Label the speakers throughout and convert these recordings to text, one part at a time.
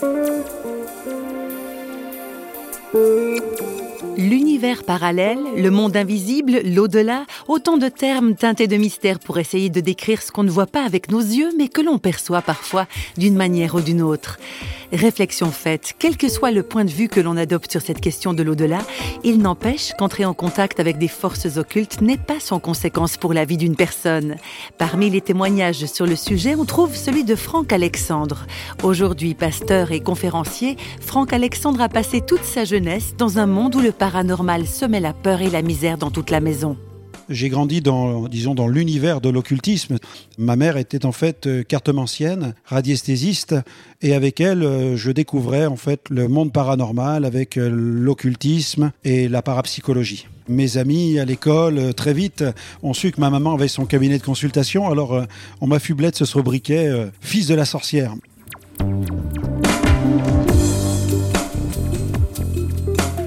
Speaker 1: Thank you. L'univers parallèle, le monde invisible, l'au-delà, autant de termes teintés de mystère pour essayer de décrire ce qu'on ne voit pas avec nos yeux, mais que l'on perçoit parfois d'une manière ou d'une autre. Réflexion faite, quel que soit le point de vue que l'on adopte sur cette question de l'au-delà, il n'empêche qu'entrer en contact avec des forces occultes n'est pas sans conséquence pour la vie d'une personne. Parmi les témoignages sur le sujet, on trouve celui de Franck Alexandre. Aujourd'hui pasteur et conférencier, Franck Alexandre a passé toute sa jeunesse dans un monde où le paranormal semait la peur et la misère dans toute la maison.
Speaker 2: J'ai grandi dans, disons, dans l'univers de l'occultisme. Ma mère était en fait euh, cartomancienne, radiesthésiste, et avec elle, euh, je découvrais en fait le monde paranormal avec euh, l'occultisme et la parapsychologie. Mes amis à l'école, très vite, ont su que ma maman avait son cabinet de consultation, alors on m'affublait de ce sobriquet fils de la sorcière.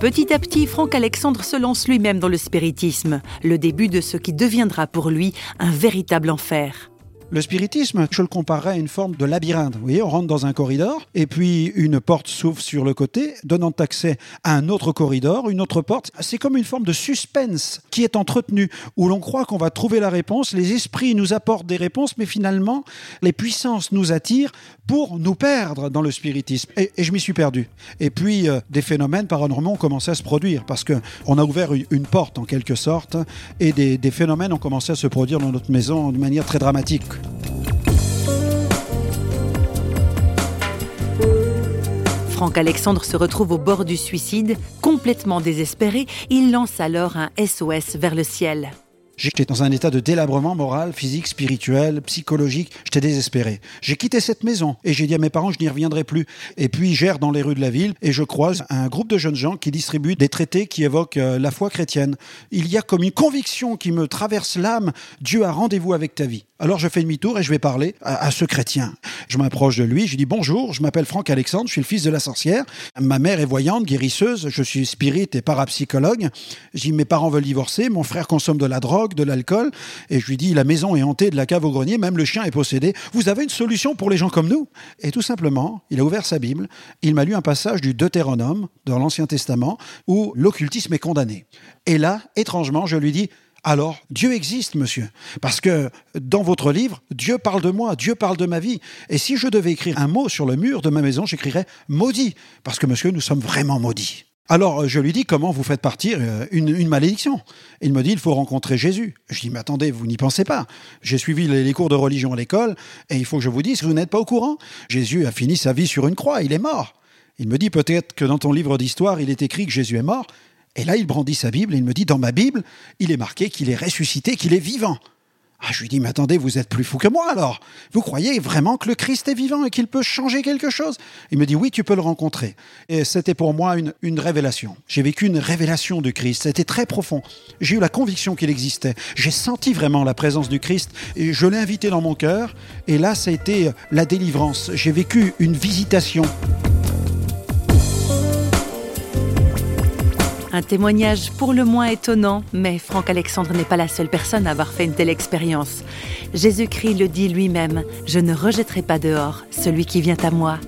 Speaker 1: Petit à petit, Franck Alexandre se lance lui-même dans le spiritisme, le début de ce qui deviendra pour lui un véritable enfer.
Speaker 2: Le spiritisme, je le comparerais à une forme de labyrinthe. Vous voyez, on rentre dans un corridor et puis une porte s'ouvre sur le côté, donnant accès à un autre corridor, une autre porte. C'est comme une forme de suspense qui est entretenue, où l'on croit qu'on va trouver la réponse, les esprits nous apportent des réponses, mais finalement, les puissances nous attirent pour nous perdre dans le spiritisme. Et, je m'y suis perdu. Et puis, euh, des phénomènes paranormaux ont commencé à se produire parce qu'on a ouvert une, porte en quelque sorte et des, phénomènes ont commencé à se produire dans notre maison de manière très dramatique.
Speaker 1: Franck Alexandre se retrouve au bord du suicide, complètement désespéré. Il lance alors un SOS vers le ciel.
Speaker 2: J'étais dans un état de délabrement moral, physique, spirituel, psychologique. J'étais désespéré. J'ai quitté cette maison et j'ai dit à mes parents, je n'y reviendrai plus. Et puis, j'erre dans les rues de la ville et je croise un groupe de jeunes gens qui distribuent des traités qui évoquent euh, la foi chrétienne. Il y a comme une conviction qui me traverse l'âme. Dieu a rendez-vous avec ta vie. Alors je fais demi-tour et je vais parler à, ce chrétien. Je m'approche de lui, je lui dis bonjour, je m'appelle Franck Alexandre, je suis le fils de la sorcière. Ma mère est voyante, guérisseuse, je suis spirit et parapsychologue. Je dis mes parents veulent divorcer, mon frère consomme de la drogue, de l'alcool. Et je lui dis la maison est hantée de la cave au grenier, même le chien est possédé. Vous avez une solution pour les gens comme nous? Et tout simplement, il a ouvert sa Bible, il m'a lu un passage du Deutéronome dans l'Ancien Testament où l'occultisme est condamné. Et là, étrangement, je lui dis alors Dieu existe, monsieur. Parce que dans votre livre, Dieu parle de moi, Dieu parle de ma vie. Et si je devais écrire un mot sur le mur de ma maison, j'écrirais maudit. Parce que, monsieur, nous sommes vraiment maudits. Alors je lui dis comment vous faites partir euh, une, malédiction? Il me dit il faut rencontrer Jésus. Je dis mais attendez, vous n'y pensez pas. J'ai suivi les, cours de religion à l'école et il faut que je vous dise vous n'êtes pas au courant. Jésus a fini sa vie sur une croix, il est mort. Il me dit peut-être que dans ton livre d'histoire il est écrit que Jésus est mort. Et là, il brandit sa Bible et il me dit, dans ma Bible, il est marqué qu'il est ressuscité, qu'il est vivant. Ah, je lui dis, mais attendez, vous êtes plus fou que moi alors. Vous croyez vraiment que le Christ est vivant et qu'il peut changer quelque chose? Il me dit, oui, tu peux le rencontrer. Et c'était pour moi une, une révélation. J'ai vécu une révélation du Christ. C'était très profond. J'ai eu la conviction qu'il existait. J'ai senti vraiment la présence du Christ et je l'ai invité dans mon cœur. Et là, ça a été la délivrance. J'ai vécu une visitation.
Speaker 1: Un témoignage pour le moins étonnant, mais Franck Alexandre n'est pas la seule personne à avoir fait une telle expérience. Jésus-Christ le dit lui-même, Je ne rejetterai pas dehors celui qui vient à moi.